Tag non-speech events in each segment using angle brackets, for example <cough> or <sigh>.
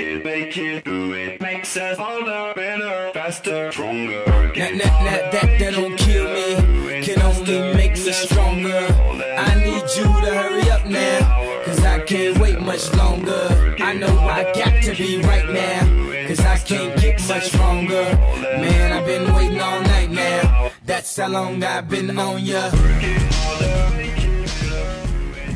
it, make it, do it. Makes us harder, better, faster, stronger. That, that, that, that, that don't kill me, can only make us stronger. I need you to hurry up now, cause I can't wait much longer. I know I got to be right now, cause I can't get much stronger. Man, I've been waiting all night now, that's how long I've been on ya.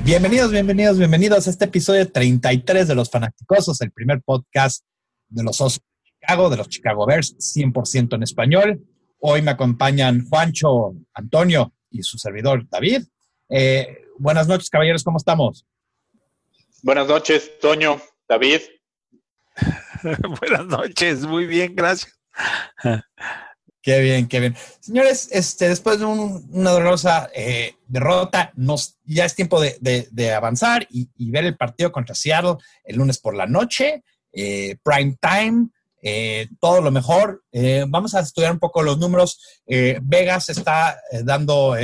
Bienvenidos, bienvenidos, bienvenidos a este episodio 33 de Los Fanaticosos, el primer podcast de los Osos de Chicago, de los Chicago Bears, 100% en español. Hoy me acompañan Juancho, Antonio y su servidor David. Eh, buenas noches, caballeros, ¿cómo estamos? Buenas noches, Toño, David. <laughs> Buenas noches, muy bien, gracias. Qué bien, qué bien. Señores, este, después de un- una dolorosa eh, derrota, nos, ya es tiempo de, avanzar y, ver el partido contra Seattle el lunes por la noche, eh, prime time, eh, todo lo mejor. Vamos a estudiar un poco los números. Vegas está dando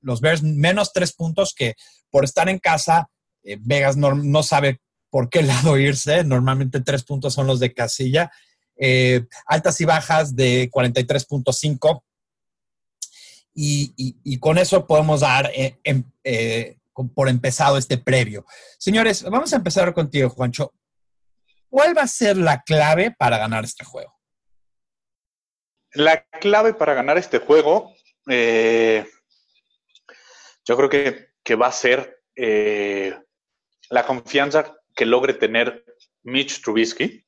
los Bears menos tres puntos que por estar en casa, Vegas no, no sabe por qué <laughs> lado irse. Normalmente tres puntos son los de casilla. Eh, altas y bajas de 43.5 y, y- con eso podemos dar eh, em- eh, por empezado este previo. Señores, vamos a empezar contigo, Juancho. ¿Cuál va a ser la clave para ganar este juego? La clave para ganar este juego, yo creo que, va a ser la confianza que logre tener Mitch Trubisky,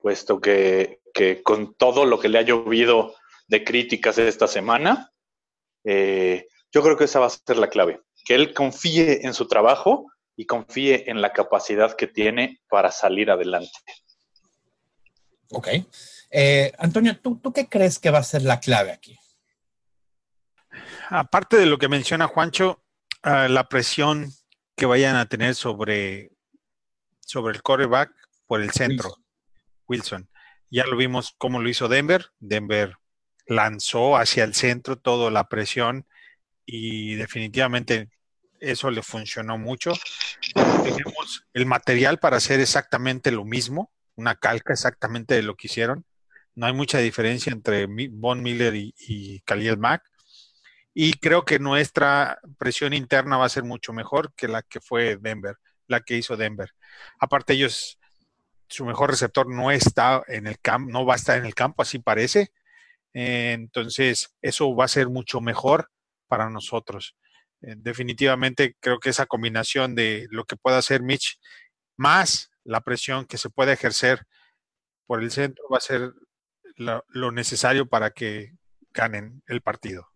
puesto que, que con todo lo que le ha llovido de críticas esta semana, eh, yo creo que esa va a ser la clave, que él confíe en su trabajo y confíe en la capacidad que tiene para salir adelante. Ok. Eh, Antonio, ¿tú, ¿tú qué crees que va a ser la clave aquí? Aparte de lo que menciona Juancho, ah, la presión que vayan a tener sobre, sobre el quarterback por el centro, Wilson. Ya lo vimos cómo lo hizo Denver. Denver lanzó hacia el centro toda la presión y definitivamente eso le funcionó mucho. Tenemos el material para hacer exactamente lo mismo, una calca exactamente de lo que hicieron. No hay mucha diferencia entre Von Miller y, y Khalil Mack. Y creo que nuestra presión interna va a ser mucho mejor que la que fue Denver, la que hizo Denver. Aparte ellos, su mejor receptor no está en el campo, no va a estar en el campo, así parece. Eh, entonces, eso va a ser mucho mejor para nosotros. Eh, definitivamente creo que esa combinación de lo que pueda hacer Mitch más la presión que se puede ejercer por el centro va a ser lo, necesario para que ganen el partido.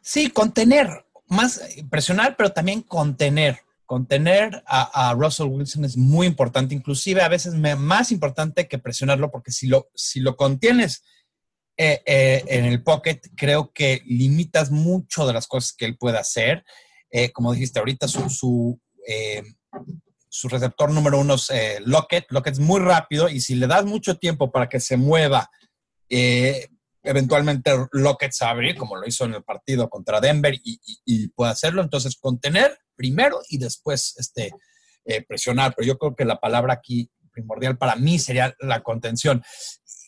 Sí, contener, más eh, presionar, pero también contener. Contener a, Russell Wilson es muy importante, inclusive a veces más importante que presionarlo, porque si lo, si lo contienes eh, eh, en el pocket, creo que limitas mucho de las cosas que él puede hacer. Eh, como dijiste ahorita, su, su, su receptor número uno es Lockett. Lockett es muy rápido y si le das mucho tiempo para que se mueva, eventualmente a abrir, como lo hizo en el partido contra Denver, y, y- y puede hacerlo. Entonces, contener primero y después este, eh, presionar. Pero yo creo que la palabra aquí primordial para mí sería la contención.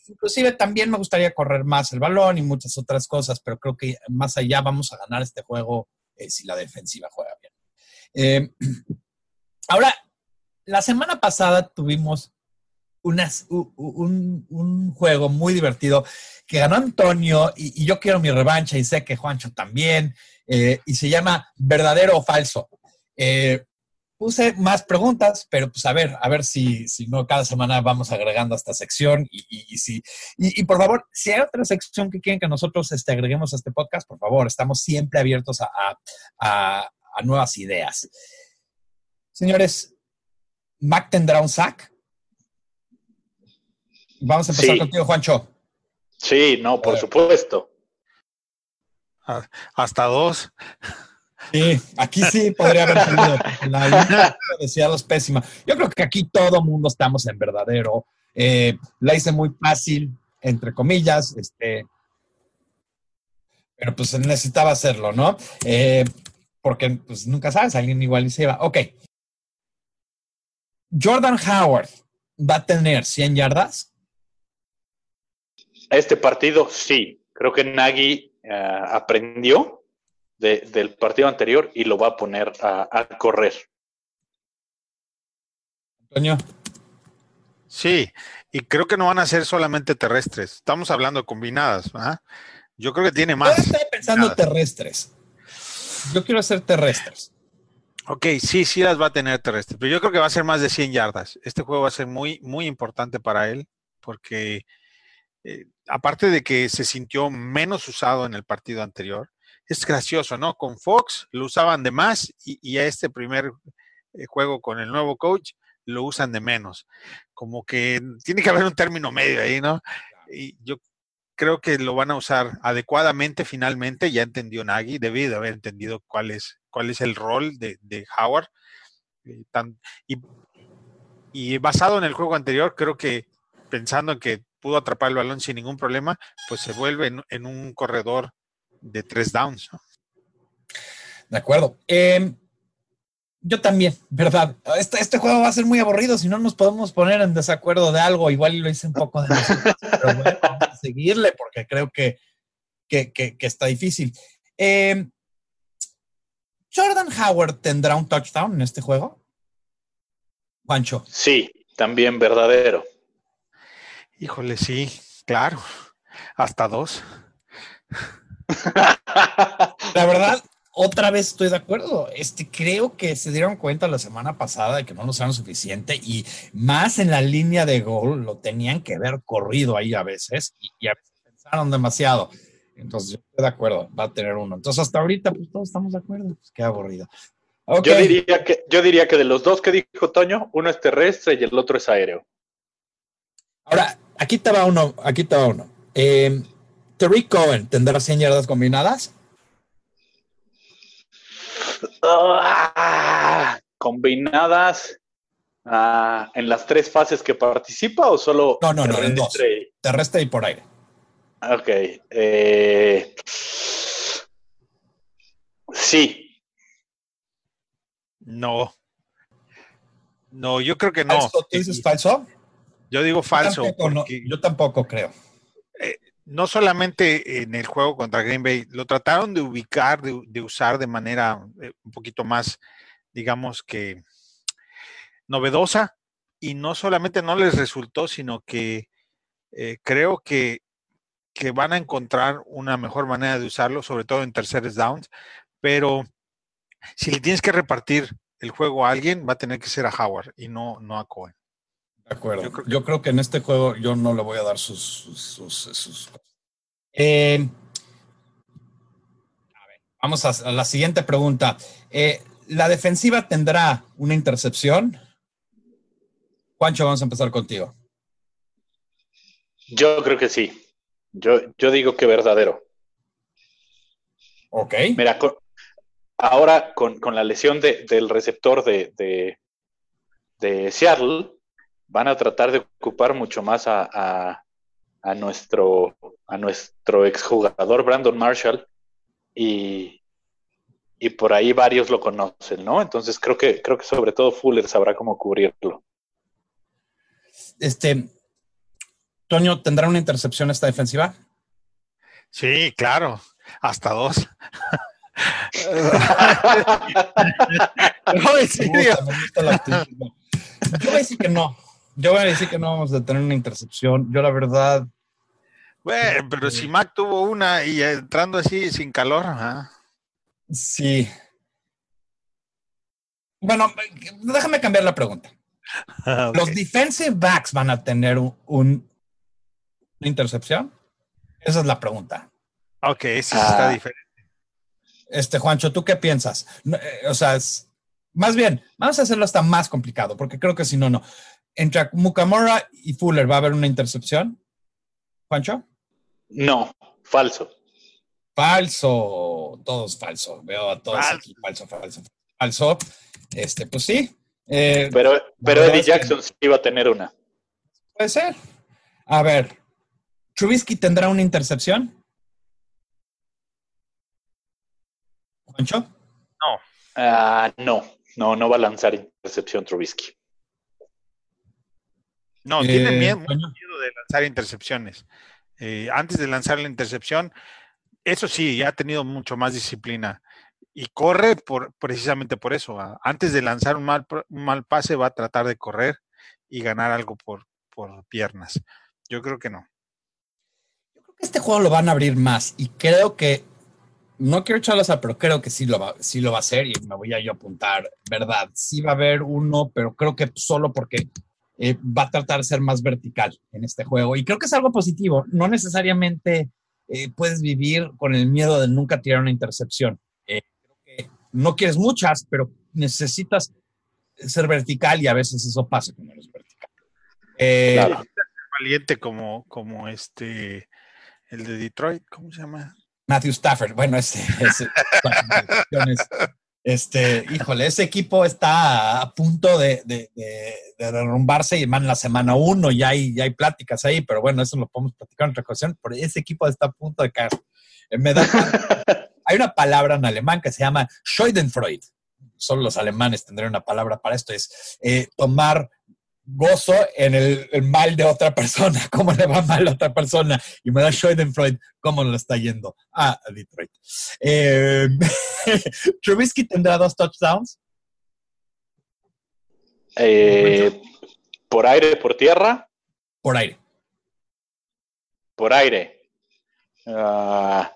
Inclusive también me gustaría correr más el balón y muchas otras cosas, pero creo que más allá vamos a ganar este juego eh, si la defensiva juega bien. Eh, <clears throat> ahora, la semana pasada tuvimos unas- un, un juego muy divertido que ganó Antonio y, yo quiero mi revancha y sé que Juancho también, eh, y se llama verdadero o falso. Eh, puse más preguntas, pero pues a ver, a ver si, si no cada semana vamos agregando esta sección y, y- y si, y por favor, si hay otra sección que quieren que nosotros este, agreguemos a este podcast, por favor, estamos siempre abiertos a, a- a- a nuevas ideas. Señores, Mac tendrá un sack. Vamos a empezar Sí. contigo, Juancho. Sí, no, por ver. supuesto. Hasta dos. Sí, aquí sí podría haber tenido. La decía los pésima. Yo creo que aquí todo mundo estamos en verdadero. Eh, la hice muy fácil, entre comillas, este, pero pues necesitaba hacerlo, ¿no? Eh, porque pues nunca sabes, alguien igual y se iba. Ok. Jordan Howard va a tener 100 yardas? Este partido sí. Creo que Nagy eh, aprendió de- del partido anterior y lo va a poner a, a correr. Antonio. Sí, y creo que no van a ser solamente terrestres. Estamos hablando de combinadas. ¿verdad? Yo creo que tiene Yo más. estaba pensando terrestres. Yo quiero hacer terrestres. Ok, sí, sí las va a tener terrestres, pero yo creo que va a ser más de 100 yardas. Este juego va a ser muy, muy importante para él, porque eh, aparte de que se sintió menos usado en el partido anterior, es gracioso, ¿no? Con Fox lo usaban de más y, y a este primer eh, juego con el nuevo coach lo usan de menos. Como que tiene que haber un término medio ahí, ¿no? Y yo creo que lo van a usar adecuadamente finalmente. Ya entendió Nagy, debí de haber entendido cuál es, cuál es el rol de, de Howard. Eh, tan- y, y basado en el juego anterior, creo que pensando en que pudo atrapar el balón sin ningún problema, pues se vuelve en, en un corredor de tres downs. ¿no? De acuerdo. Eh, yo también, ¿verdad? Este, este juego va a ser muy aburrido si no nos podemos poner en desacuerdo de algo. Igual y lo hice un poco de nosotros, pero bueno, vamos a seguirle porque creo que, que, que- que está difícil. Eh, ¿Jordan Howard tendrá un touchdown en este juego? Juancho. Sí, también verdadero. Híjole, sí, claro. Hasta dos. La verdad, otra vez estoy de acuerdo. Este, creo que se dieron cuenta la semana pasada de que no lo usaron suficiente y más en la línea de gol lo tenían que haber corrido ahí a veces y, y a veces pensaron demasiado. Entonces, yo estoy de acuerdo, va a tener uno. Entonces, hasta ahorita, pues todos estamos de acuerdo. Pues qué aburrido. Yo diría que, yo diría que de los dos que dijo Toño, uno es terrestre y el otro es aéreo. Ahora, aquí te va uno. Aquí te va uno. Eh, Tariq Cohen tendrá 100 yardas combinadas. Ah, combinadas ah, en las tres fases que participa o solo No, no, no, en dos. terrestre? Y por aire. Ok. eh, sí, No. No, yo creo que no. ¿Falso? ¿Tú dices falso? Yo digo falso. Yo tampoco, no, porque- yo tampoco creo. no solamente en el juego contra Green Bay, lo trataron de ubicar, de, de usar de manera eh, un poquito más, digamos que novedosa, y no solamente no les resultó, sino que eh, creo que, que van a encontrar una mejor manera de usarlo, sobre todo en terceros downs, pero si le tienes que repartir el juego a alguien, va a tener que ser a Howard y no, no a Cohen. De acuerdo. Yo Yo creo que- que en este juego yo no le voy a dar sus. sus, sus- sus- Eh, a ver, vamos a, a la siguiente pregunta. Eh, ¿La defensiva tendrá una intercepción? Juancho, vamos a empezar contigo. yo creo que sí. Yo, yo digo que verdadero. Ok. Mira, con- ahora con, con la lesión de- del receptor de, de, de Seattle, van a tratar de ocupar mucho más a, a, a nuestro, a nuestro exjugador Brandon Marshall y, y por ahí varios lo conocen, ¿no? Entonces creo que, creo que sobre todo Fuller sabrá cómo cubrirlo. Este. Toño, ¿tendrá una intercepción esta defensiva? Sí, claro, hasta dos. <laughs> <laughs> No, en serio. gusta, me gusta el optimismo. Yo voy a decir que no. Yo voy a decir que no vamos a tener una intercepción. Yo, la verdad, Bueno, pero si Mac tuvo una y entrando así sin calor, ajá. sí. Bueno, déjame cambiar la pregunta. <laughs> Ok. ¿Los defensive backs van a tener un, un- una intercepción? Esa es la pregunta. Ok, sí está Ah. diferente. Este, Juancho, ¿tú qué piensas? No, eh, o sea, es- más bien, vamos a hacerlo hasta más complicado, porque creo que si no, no. Entre Mukamura y Fuller va a haber una intercepción. Juancho? No, falso. Falso. Todo es falso. Veo a todos Falso. aquí. Falso, falso, falso. Este, pues sí. Eh, Pero, pero Eddie Jackson sí iba a tener una. puede ser. A ver. ¿Trubisky tendrá una intercepción? ¿Juancho? Ah, no, no, no va a lanzar intercepción Trubisky. No, tiene Eh, miedo, Toño. miedo de lanzar intercepciones. Eh, antes de lanzar la intercepción, eso sí, ya ha tenido mucho más disciplina. Y corre por, precisamente por eso. Antes de lanzar un mal, un mal pase, va a tratar de correr y ganar algo por, por piernas. Yo creo que no. Este juego lo van a abrir más y creo que, no quiero echarlos a, pero creo que sí lo, va, sí lo va a hacer y me voy a yo apuntar, ¿verdad? Sí va a haber uno, pero creo que solo porque eh, va a tratar de ser más vertical en este juego y creo que es algo positivo. No necesariamente eh, puedes vivir con el miedo de nunca tirar una intercepción. Eh, creo que no quieres muchas, pero necesitas ser vertical y a veces eso pasa cuando eres vertical. Eh, Claro. Valiente como, como este, el de Detroit, ¿cómo se llama? Matthew Stafford, bueno, ese, ese- <laughs> este, híjole, ese equipo está a punto de, de, de- de derrumbarse y van en la semana uno, ya hay, ya hay pláticas ahí, pero bueno, eso lo podemos platicar en otra ocasión, pero ese equipo está a punto de caer. Eh, me da- <laughs> hay una palabra en alemán que se llama Schadenfreude. Solo los alemanes tendrían una palabra para esto, es eh, tomar gozo en el, el mal de otra persona, <laughs> cómo le va mal a otra persona, y me da Schadenfreude cómo le está yendo a Detroit. Eh, <laughs> Trubisky tendrá dos touchdowns. Eh, por aire, por tierra, Por aire. por aire. Ah,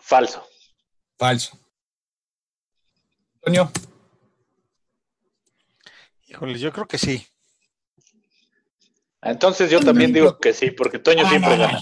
falso. Falso. Antonio, Híjole, yo creo que sí. Entonces yo también digo que sí, porque Toño Ah, siempre no, no. gana.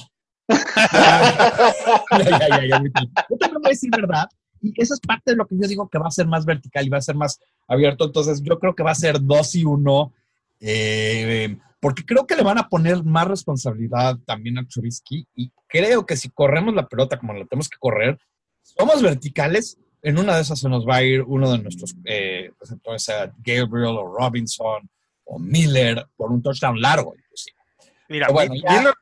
ya, ya, ya, ya, ahorita. Yo también voy a decir verdad. Y eso es parte de lo que yo digo que va a ser más vertical y va a ser más abierto. Entonces, yo creo que va a ser dos y uno. eh, porque creo que le van a poner más responsabilidad también a Trubisky. Y creo que si corremos la pelota como la tenemos que correr, somos verticales. En una de esas se nos va a ir uno de nuestros eh, receptores, sea Gabriel o Robinson o Miller, por un touchdown largo. inclusive. Mira, bueno, ya.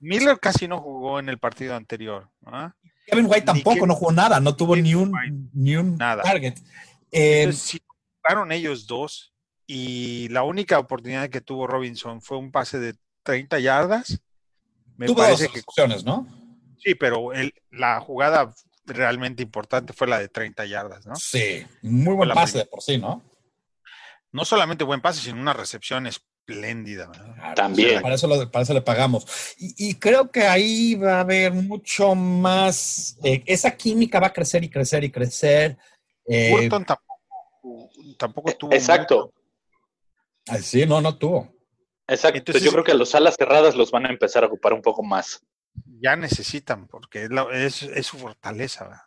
Miller, casi no jugó en el partido anterior. ¿ah? Kevin White tampoco, Kevin- no jugó nada, no tuvo Kevin ni un, White. ni un Nada. target. Eh, Entonces, si jugaron ellos dos y la única oportunidad que tuvo Robinson fue un pase de 30 yardas, me tuvo dos que opciones, ¿no? sí, pero el- la jugada realmente importante fue la de 30 yardas, ¿no? Sí, muy buen pase de por sí, ¿no? No solamente buen pase, sino una recepción espléndida. ¿verdad? También. Para eso, lo- para eso le pagamos. Y, y creo que ahí va a haber mucho más. eh, esa química va a crecer y crecer y crecer. Eh, Burton tampoco, tampoco tuvo. Exacto, ay, sí, no, no tuvo. exacto. Entonces- yo creo que a los alas cerradas los van a empezar a ocupar un poco más. Ya necesitan, porque es, su fortaleza. ¿verdad?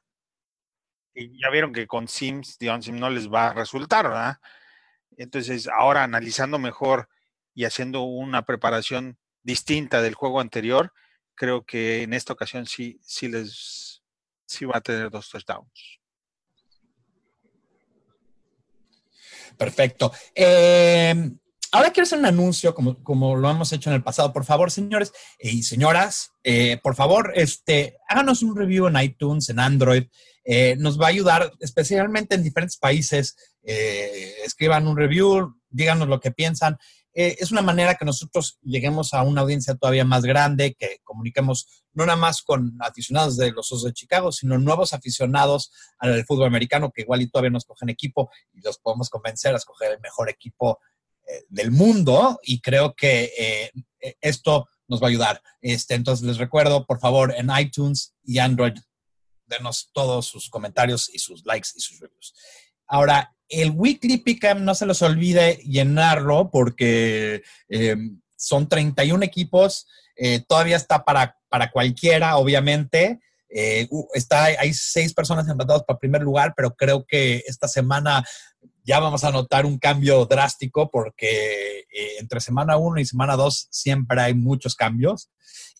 Y ya vieron que con Sims, Dion Sims no les va a resultar, ¿verdad? Entonces, ahora analizando mejor y haciendo una preparación distinta del juego anterior, creo que en esta ocasión sí, sí les sí va a tener dos touchdowns. Perfecto. Eh, ahora quiero hacer un anuncio, como, como lo hemos hecho en el pasado. Por favor, señores y señoras, eh, por favor, este, háganos un review en iTunes, en Android. Eh, nos va a ayudar, especialmente en diferentes países. Eh, escriban un review, díganos lo que piensan. Eh, es una manera que nosotros lleguemos a una audiencia todavía más grande, que comuniquemos no nada más con aficionados de los Osos de Chicago, sino nuevos aficionados al fútbol americano que igual y todavía no escogen equipo y los podemos convencer a escoger el mejor equipo eh, del mundo y creo que eh, eh, esto nos va a ayudar. Este, entonces les recuerdo, por favor, en iTunes y Android, denos todos sus comentarios y sus likes y sus reviews. Ahora, el Weekly Pick'em no se les olvide llenarlo porque eh, son 31 equipos, eh, todavía está para, para cualquiera, obviamente. Eh, está, hay seis personas empatadas para primer lugar, pero creo que esta semana ya vamos a notar un cambio drástico porque eh, entre semana 1 y semana 2 siempre hay muchos cambios.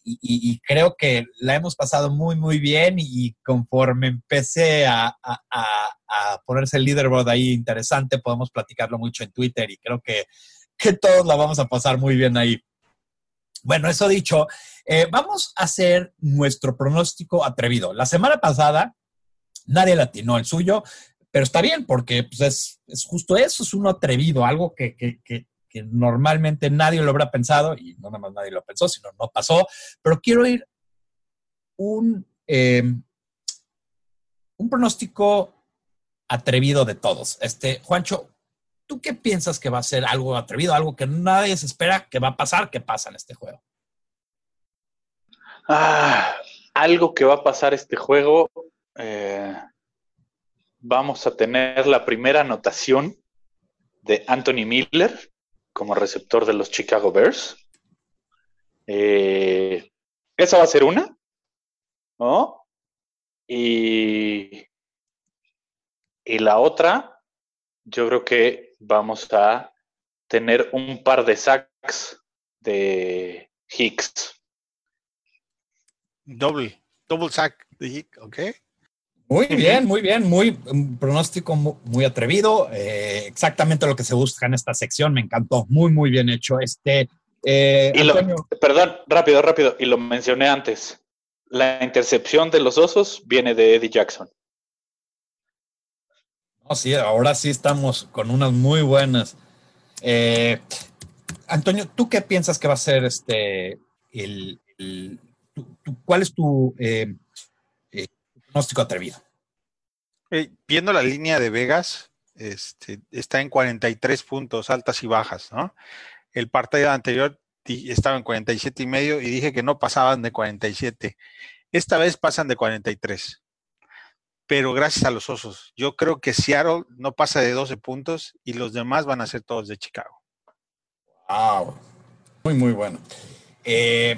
Y, creo que la hemos pasado muy, muy bien y conforme empecé a, a, a, a, ponerse el leaderboard ahí interesante, podemos platicarlo mucho en Twitter y creo que, que todos la vamos a pasar muy bien ahí. Bueno, eso dicho, eh, vamos a hacer nuestro pronóstico atrevido. La semana pasada nadie latinó el suyo, pero está bien, porque pues, es, es justo eso, es uno atrevido, algo que, que, que, normalmente nadie lo habrá pensado, y no nada más nadie lo pensó, sino no pasó, pero quiero ir un, eh, un pronóstico atrevido de todos. Este, Juancho, ¿tú qué piensas que va a ser algo atrevido, algo que nadie se espera que va a pasar, que pasa en este juego? Ah, algo que va a pasar este juego. eh, vamos a tener la primera anotación de Anthony Miller como receptor de los Chicago Bears. Eh, esa va a ser una, ¿no? Y, y la otra, yo creo que vamos a tener un par de sacks de Hicks. Doble, double sack de Hick, ¿ok? Muy bien, muy bien, muy un pronóstico muy, muy atrevido, eh, exactamente lo que se busca en esta sección, me encantó, muy, muy bien hecho. Este, eh, Y lo- Antonio, perdón, rápido, rápido, y lo mencioné antes. La intercepción de los osos viene de Eddie Jackson. no, sí, ahora sí estamos con unas muy buenas. Eh, Antonio, ¿tú qué piensas que va a ser este, el, el- tu- tu- cuál es tu eh, pronóstico atrevido? Eh, viendo la línea de Vegas, este, está en 43 puntos, altas y bajas, ¿no? El partido anterior estaba en 47 y medio y dije que no pasaban de 47. Esta vez pasan de 43. Pero gracias a los osos. Yo creo que Seattle no pasa de 12 puntos y los demás van a ser todos de Chicago. Wow. Muy, muy bueno. Eh,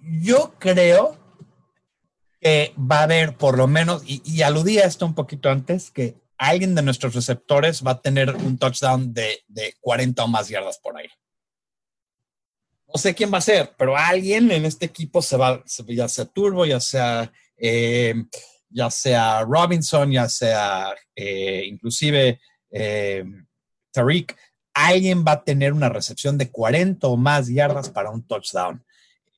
yo creo que va a haber por lo menos, y, aludí a esto un poquito antes, que alguien de nuestros receptores va a tener un touchdown de, de 40 o más yardas por ahí. No sé quién va a ser, pero alguien en este equipo se va, ya sea Turbo, ya sea, eh, ya sea Robinson, ya sea eh, inclusive eh, Tariq, alguien va a tener una recepción de 40 o más yardas para un touchdown.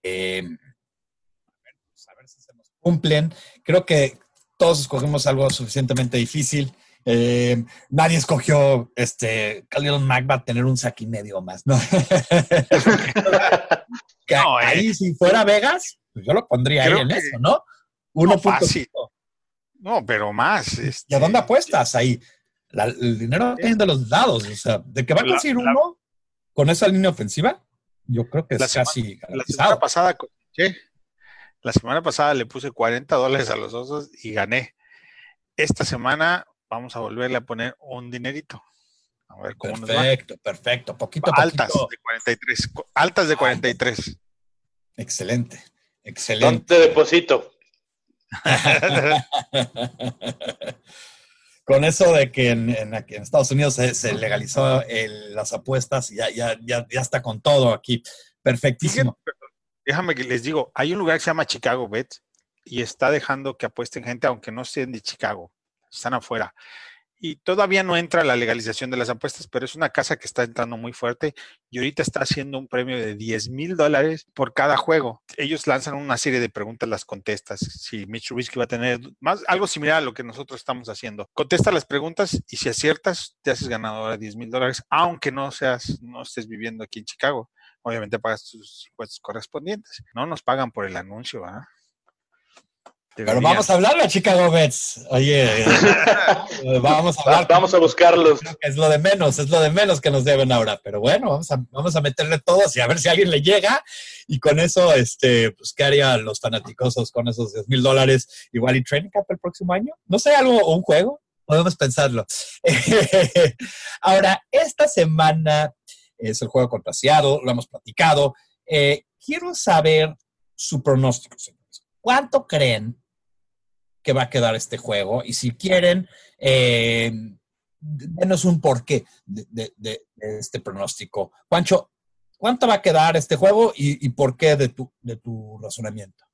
Eh, a, ver, pues, a ver si se nos cumplen. Creo que todos escogimos algo suficientemente difícil. Eh, nadie escogió este Khalil Mack va a tener un saque y medio más, ¿no? <laughs> Que No, eh. ahí, si fuera Vegas, pues yo lo pondría ahí en eso, ¿no? 1.5. fácil. No, pero más. ¿Y este, a dónde apuestas ahí? La- el dinero viene de los dados, o sea, de que va a La- conseguir la- uno con esa línea ofensiva, yo creo que es La semana- casi La semana pasada, ¿qué? La semana pasada le puse 40 dólares a los osos y gané. Esta semana vamos a volverle a poner un dinerito. A ver cómo nos va. Perfecto, perfecto, poquito Altas poquito. de 43. co- Altas de 43. Excelente, excelente. ¿Dónde deposito? <laughs> Con eso de que en, en- aquí en Estados Unidos se, se legalizó el- las apuestas, ya, ya, ya, ya está con todo aquí. Perfectísimo. Déjame que les digo, hay un lugar que se llama Chicago Bet y está dejando que apuesten gente aunque no sean de Chicago, están afuera. Y todavía no entra la legalización de las apuestas, pero es una casa que está entrando muy fuerte y ahorita está haciendo un premio de 10 mil dólares por cada juego. Ellos lanzan una serie de preguntas, las contestas. Si Mitch Trubisky va a tener más, algo similar a lo que nosotros estamos haciendo. Contesta las preguntas y si aciertas, te haces ganador de 10 mil dólares, aunque no seas, no estés viviendo aquí en Chicago obviamente pagas tus impuestos correspondientes. No nos pagan por el anuncio, ¿ah? Pero vamos a hablarle a Chicago Bets. Oye, vamos a hablar. <laughs> Vamos a buscarlos. Creo que es lo de menos, es lo de menos que nos deben ahora. Pero bueno, vamos a, vamos a meterle todos y a ver si a alguien le llega. Y con eso, este, pues, ¿qué harían los fanáticosos con esos 10 mil dólares? Igual y training camp el próximo año. No sé, algo, o un juego. Podemos pensarlo. <laughs> ahora, esta semana es el juego contra lo hemos platicado. Eh, quiero saber su pronóstico, señores. ¿Cuánto creen que va a quedar este juego? Y si quieren, eh, denos un porqué de, de, este pronóstico. Juancho, ¿cuánto va a quedar este juego y, por qué de tu, razonamiento?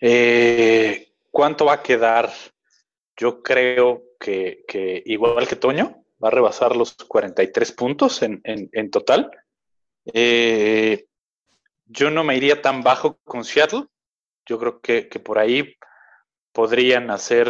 Eh, ¿Cuánto va a quedar? Yo creo que, igual que Toño, va a rebasar los 43 puntos en, en, en total. Eh, yo no me iría tan bajo con Seattle. Yo creo que, que por ahí podrían hacer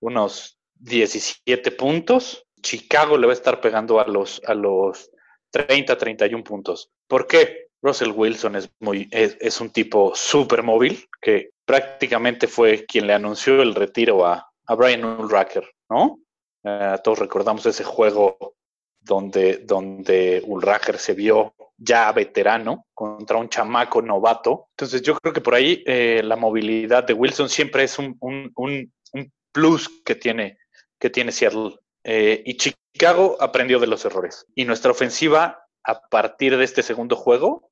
unos 17 puntos. Chicago le va a estar pegando a los, a los 30, 31 puntos. ¿Por qué? Russell Wilson es, muy, es, es un tipo súper móvil que prácticamente fue quien le anunció el retiro a, a Brian Ulracker, ¿no? Eh, todos recordamos ese juego donde, donde Ulracher se vio ya veterano contra un chamaco novato. Entonces yo creo que por ahí eh, la movilidad de Wilson siempre es un, un, un, un plus que tiene, que tiene Seattle. Eh, y Chicago aprendió de los errores. Y nuestra ofensiva, a partir de este segundo juego,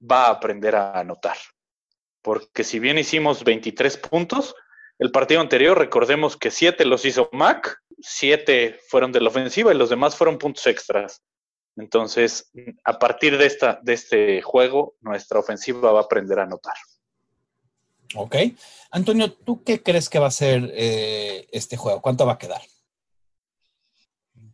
va a aprender a anotar. Porque si bien hicimos 23 puntos, el partido anterior, recordemos que 7 los hizo Mac, 7 fueron de la ofensiva y los demás fueron puntos extras. Entonces, a partir de, esta, de este juego, nuestra ofensiva va a aprender a anotar. Ok. Antonio, ¿tú qué crees que va a ser eh, este juego? ¿Cuánto va a quedar?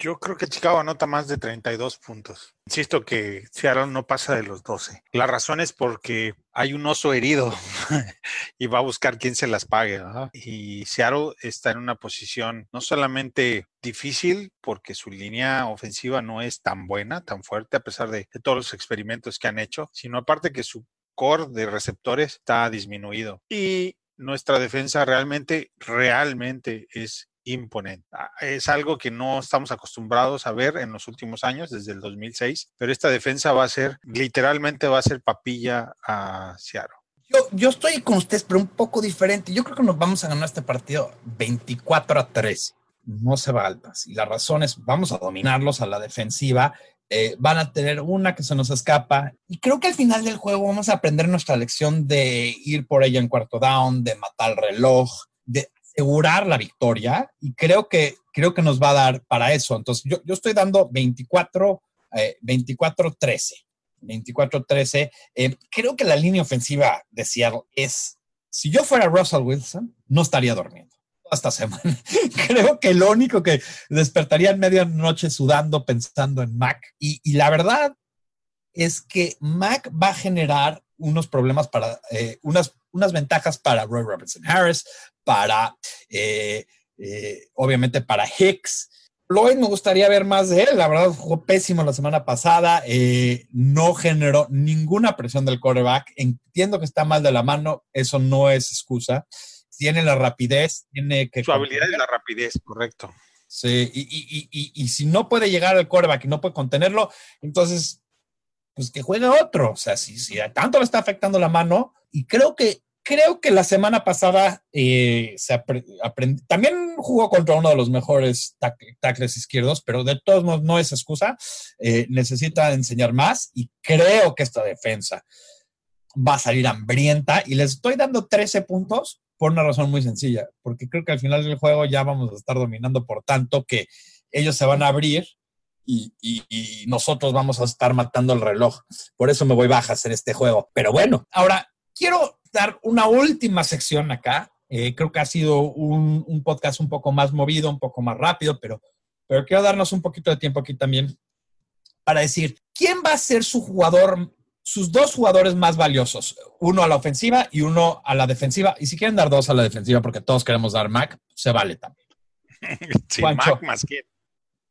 Yo creo que Chicago anota más de 32 puntos. Insisto que Seattle no pasa de los 12. La razón es porque hay un oso herido <laughs> y va a buscar quién se las pague. ¿verdad? Y Seattle está en una posición no solamente difícil porque su línea ofensiva no es tan buena, tan fuerte, a pesar de, de todos los experimentos que han hecho, sino aparte que su core de receptores está disminuido. Y nuestra defensa realmente, realmente es imponente. Ah, Es algo que no estamos acostumbrados a ver en los últimos años, desde el 2006, pero esta defensa va a ser, literalmente va a ser papilla a Seattle. Yo, yo estoy con ustedes, pero un poco diferente. Yo creo que nos vamos a ganar este partido 24 a 3. No se va altas. Y la razón es, vamos a dominarlos a la defensiva. Eh, van a tener una que se nos escapa. Y creo que al final del juego vamos a aprender nuestra lección de ir por ella en cuarto down, de matar el reloj, de asegurar la victoria. Y creo que, creo que nos va a dar para eso. Entonces, yo, yo estoy dando 24, eh, 24-13. 24-13. Eh, creo que la línea ofensiva de Seattle es, si yo fuera Russell Wilson, no estaría durmiendo esta semana. <laughs> creo que lo único que despertaría en medianoche sudando, pensando en Mac. Y la verdad es que Mac va a generar unos problemas para, eh, unas, unas ventajas para Roy Robertson Harris, para, eh, eh, obviamente para Hicks. Lloyd me gustaría ver más de él. La verdad, jugó pésimo la semana pasada. eh, no generó ninguna presión del quarterback. Entiendo que está mal de la mano. Eso no es excusa. Tiene la rapidez, tiene que. Su habilidad es la rapidez, correcto. Sí, y, y, y, y, si no puede llegar al quarterback y no puede contenerlo, entonces, pues que juegue otro. O sea, si, tanto le está afectando la mano, y creo que creo que la semana pasada eh. También jugó contra uno de los mejores tac tackles izquierdos, pero de todos modos no es excusa. Eh, necesita enseñar más y creo que esta defensa va a salir hambrienta y les estoy dando 13 puntos por una razón muy sencilla, porque creo que al final del juego ya vamos a estar dominando por tanto que ellos se van a abrir y, y, y nosotros vamos a estar matando el reloj. Por eso me voy bajas en este juego. Pero bueno, ahora quiero dar una última sección acá. Eh, creo que ha sido un, un, podcast un poco más movido, un poco más rápido, pero, pero quiero darnos un poquito de tiempo aquí también para decir, ¿quién va a ser su jugador, sus dos jugadores más valiosos? Uno a la ofensiva y uno a la defensiva. Y si quieren dar dos a la defensiva, porque todos queremos dar Mac, se vale también. <laughs> Sí, Mac más quién.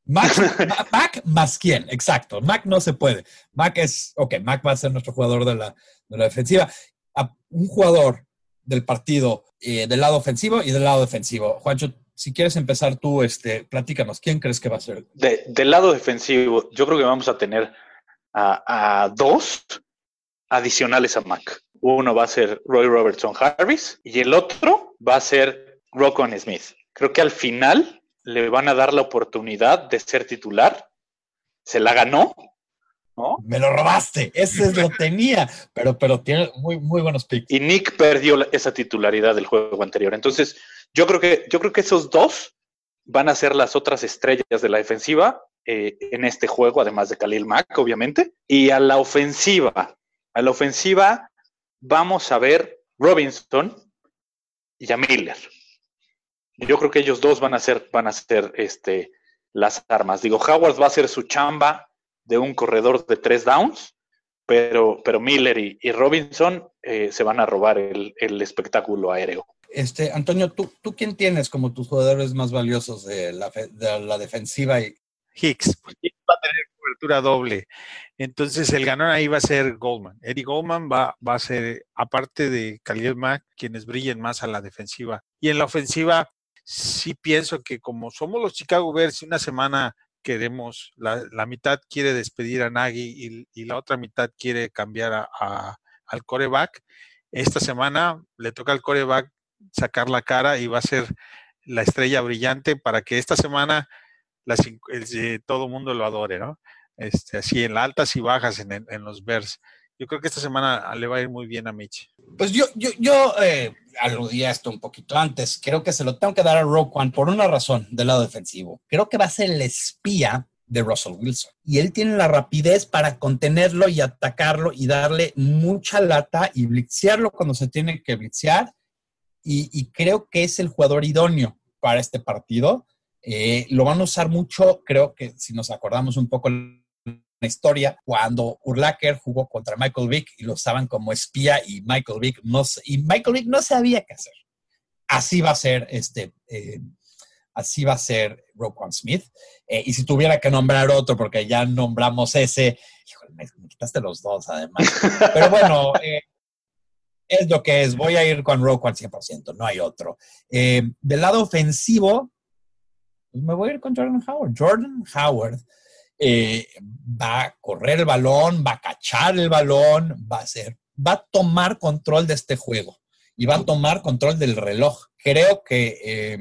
Mac, <laughs> Mac, más quién, exacto. Mac no se puede. Mac es, ok, Mac va a ser nuestro jugador de la, de la defensiva. A un jugador del partido eh, del lado ofensivo y del lado defensivo. Juancho, si quieres empezar tú, este, platícanos, ¿quién crees que va a ser? De, del lado defensivo, yo creo que vamos a tener a, a, dos adicionales a Mac. Uno va a ser Roy Robertson Harris y el otro va a ser Rockon Smith. Creo que al final le van a dar la oportunidad de ser titular. Se la ganó, ¿no? Me lo robaste, ese lo <laughs> tenía, pero, pero tiene muy, muy buenos picks. Y Nick perdió esa titularidad del juego anterior. Entonces, yo creo que, yo creo que esos dos van a ser las otras estrellas de la defensiva eh, en este juego, además de Khalil Mack, obviamente. Y a la ofensiva, a la ofensiva vamos a ver Robinson y a Miller. Yo creo que ellos dos van a ser, van a ser este, las armas. Digo, Howard va a ser su chamba de un corredor de tres downs, pero, pero Miller y, y Robinson eh, se van a robar el, el, espectáculo aéreo. Este, Antonio, ¿tú, ¿tú quién tienes como tus jugadores más valiosos de la, fe- de la defensiva? Y, Hicks, Hicks va a tener cobertura doble. Entonces el ganador ahí va a ser Goldman. Eddie Goldman va, va a ser, aparte de Khalil Mack, quienes brillen más a la defensiva. Y en la ofensiva, sí pienso que como somos los Chicago Bears, y una semana queremos, la, la mitad quiere despedir a Nagy y, la otra mitad quiere cambiar a, a- al coreback, esta semana le toca al coreback sacar la cara y va a ser la estrella brillante para que esta semana el- eh, todo el mundo lo adore, ¿no? Este, así en altas y bajas en- en los Bears. Yo creo que esta semana le va a ir muy bien a Mitch. pues yo, yo, yo eh, aludí a esto un poquito antes. Creo que se lo tengo que dar a Roquan por una razón del lado defensivo. Creo que va a ser el espía de Russell Wilson. Y él tiene la rapidez para contenerlo y atacarlo y darle mucha lata y blitzearlo cuando se tiene que blitzear. Y, creo que es el jugador idóneo para este partido. Eh, lo van a usar mucho, creo que si nos acordamos un poco historia, cuando Urlacher jugó contra Michael Vick y lo usaban como espía y Michael Vick no, y Michael Vick no sabía qué hacer. Así va a ser este, eh, así va a ser Roquan Smith. Eh, y si tuviera que nombrar otro, porque ya nombramos ese, híjole, me, me quitaste los dos además. <laughs> Pero bueno, eh, es lo que es. Voy a ir con Roquan 100%, no hay otro. Eh, del lado ofensivo, pues me voy a ir con Jordan Howard. Jordan Howard eh, va a correr el balón, va a cachar el balón, va a hacer, va a tomar control de este juego y va a tomar control del reloj. Creo que eh,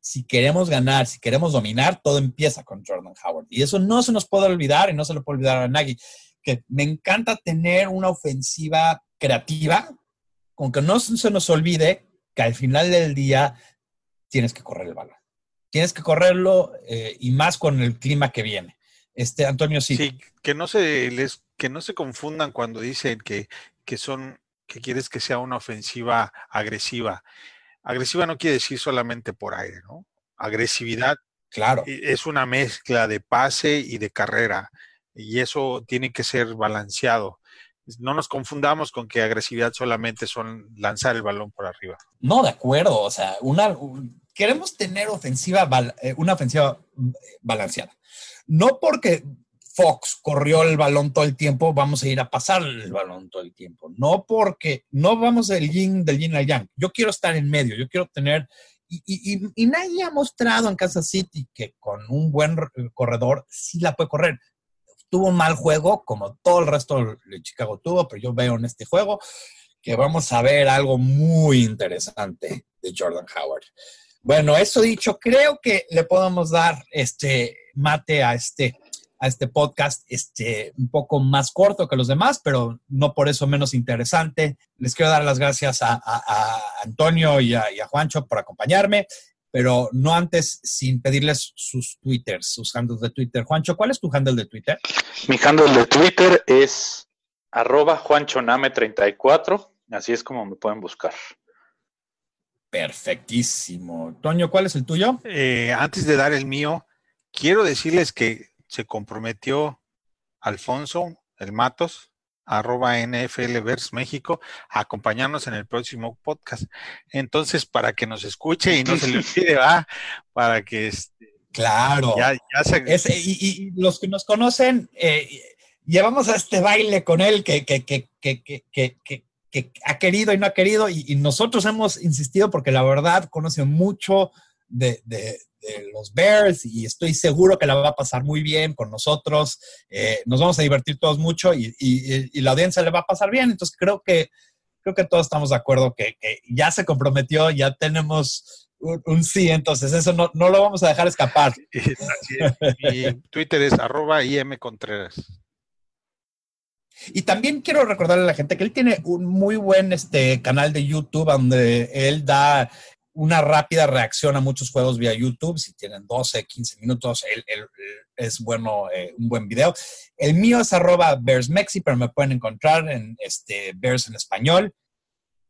si queremos ganar, si queremos dominar, todo empieza con Jordan Howard. Y eso no se nos puede olvidar y no se lo puede olvidar a Nagy, que me encanta tener una ofensiva creativa, con que no se nos olvide que al final del día tienes que correr el balón. Tienes que correrlo eh, y más con el clima que viene. Este, Antonio, sí. Sí, que no se les, que no se confundan cuando dicen que, que son, que quieres que sea una ofensiva agresiva. Agresiva no quiere decir solamente por aire, ¿no? Agresividad Claro. es una mezcla de pase y de carrera, y eso tiene que ser balanceado. No nos confundamos con que agresividad solamente son lanzar el balón por arriba. No, de acuerdo. O sea, una, un- queremos tener ofensiva, eh, una ofensiva balanceada. No porque Fox corrió el balón todo el tiempo, vamos a ir a pasar el balón todo el tiempo. No porque no vamos del yin, del yin al yang. Yo quiero estar en medio, yo quiero tener. Y, nadie ha mostrado en Kansas City que con un buen corredor sí la puede correr. Tuvo un mal juego, como todo el resto de Chicago tuvo, pero yo veo en este juego que vamos a ver algo muy interesante de Jordan Howard. Bueno, eso dicho, creo que le podemos dar este mate a este, a este podcast este, un poco más corto que los demás, pero no por eso menos interesante. Les quiero dar las gracias a, Antonio y a, y a Juancho por acompañarme, pero no antes sin pedirles sus twitters, sus handles de Twitter. Juancho, ¿cuál es tu handle de Twitter? Mi handle de Twitter es arroba juanchoname34. Así es como me pueden buscar. Perfectísimo. Toño, ¿cuál es el tuyo? Eh, antes de dar el mío, quiero decirles que se comprometió Alfonso, el Matos, arroba NFL Vers México, a acompañarnos en el próximo podcast. Entonces, para que nos escuche y no se le <laughs> olvide, va, para que este, Claro. ya, ya se... Es- y los que nos conocen, eh, llevamos a este baile con él que, que, que, que, que, ha querido y no ha querido, y, y nosotros hemos insistido porque la verdad conoce mucho de, de- los Bears y estoy seguro que la va a pasar muy bien con nosotros. Eh, nos vamos a divertir todos mucho y, y- y la audiencia le va a pasar bien. Entonces creo que, creo que todos estamos de acuerdo que, que ya se comprometió, ya tenemos un, sí, entonces eso no, no lo vamos a dejar escapar. <laughs> Mi Twitter es arroba IM Contreras. Y también quiero recordarle a la gente que él tiene un muy buen este, canal de YouTube donde él da una rápida reacción a muchos juegos vía YouTube. Si tienen 12, 15 minutos, él, él- él es bueno, eh, un buen video. El mío es arroba BearsMexi, pero me pueden encontrar en este, Bears en español.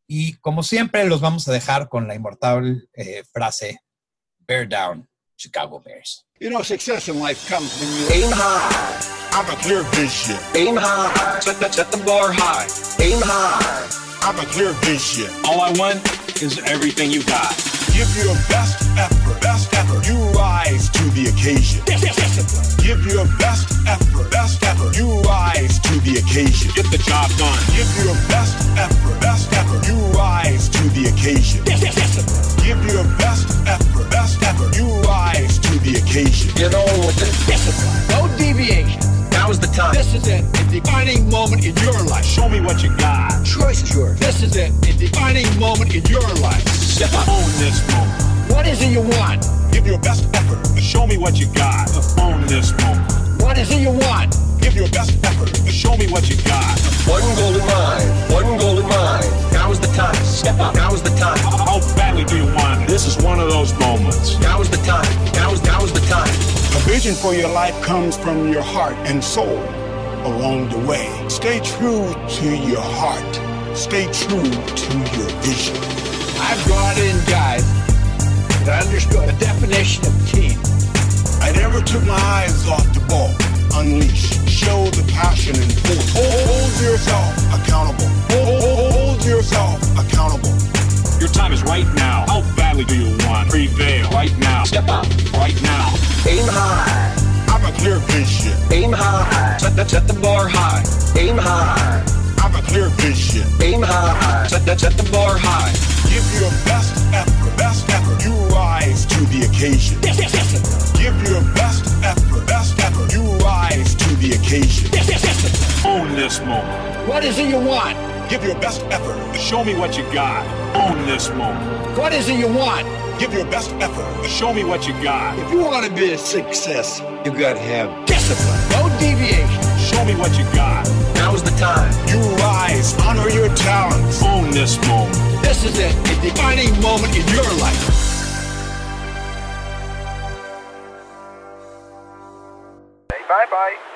Y como siempre, los vamos a dejar con la inmortal eh, frase, Bear Down, Chicago Bears. You know, success in life comes when you aim high. I'm a clear vision. Aim high. Set the, set the bar high. Aim high. I'm a clear vision. All I want is everything you got. Give your best effort, best effort. You rise to the occasion. Give your best effort, best effort. You rise to the occasion. Get the job done. Give your best This is it. A defining moment in your life. Show me what you got. Choice is yours. This is it. A defining moment in your life. Step up. Own this moment. What is it you want? Give your best effort. Show me what you got. Own this moment. What is it you want? Give your best effort. Show me what you got. One goal in mind. One goal in mind. Now is the time. Step up. Now is the time. How badly do you want it? This is one of those moments. Now is the time. Now is now is the time. A vision for your life comes from your heart and soul along the way. Stay true to your heart. Stay true to your vision. I've brought in guys that understood the definition of team. I never took my eyes off the ball. Unleash, show Set the, set the bar high. Aim high. I've a clear vision. Aim high. Set the, set the bar high. Give your best effort. Best effort. You rise to the occasion. Yes, yes, yes. Give your best effort. Best effort. You rise to the occasion. Yes, yes, yes. Own this moment. What is it you want? Give your best effort. Show me what you got. Own this moment. What is it you want? Give your best effort. Show me what you got. If you want to be a success, you got to have discipline. No deviation. Show me what you got. Now's the time. You rise. Honor your talents. Own this moment. This is it. A defining moment in your life. Bye bye.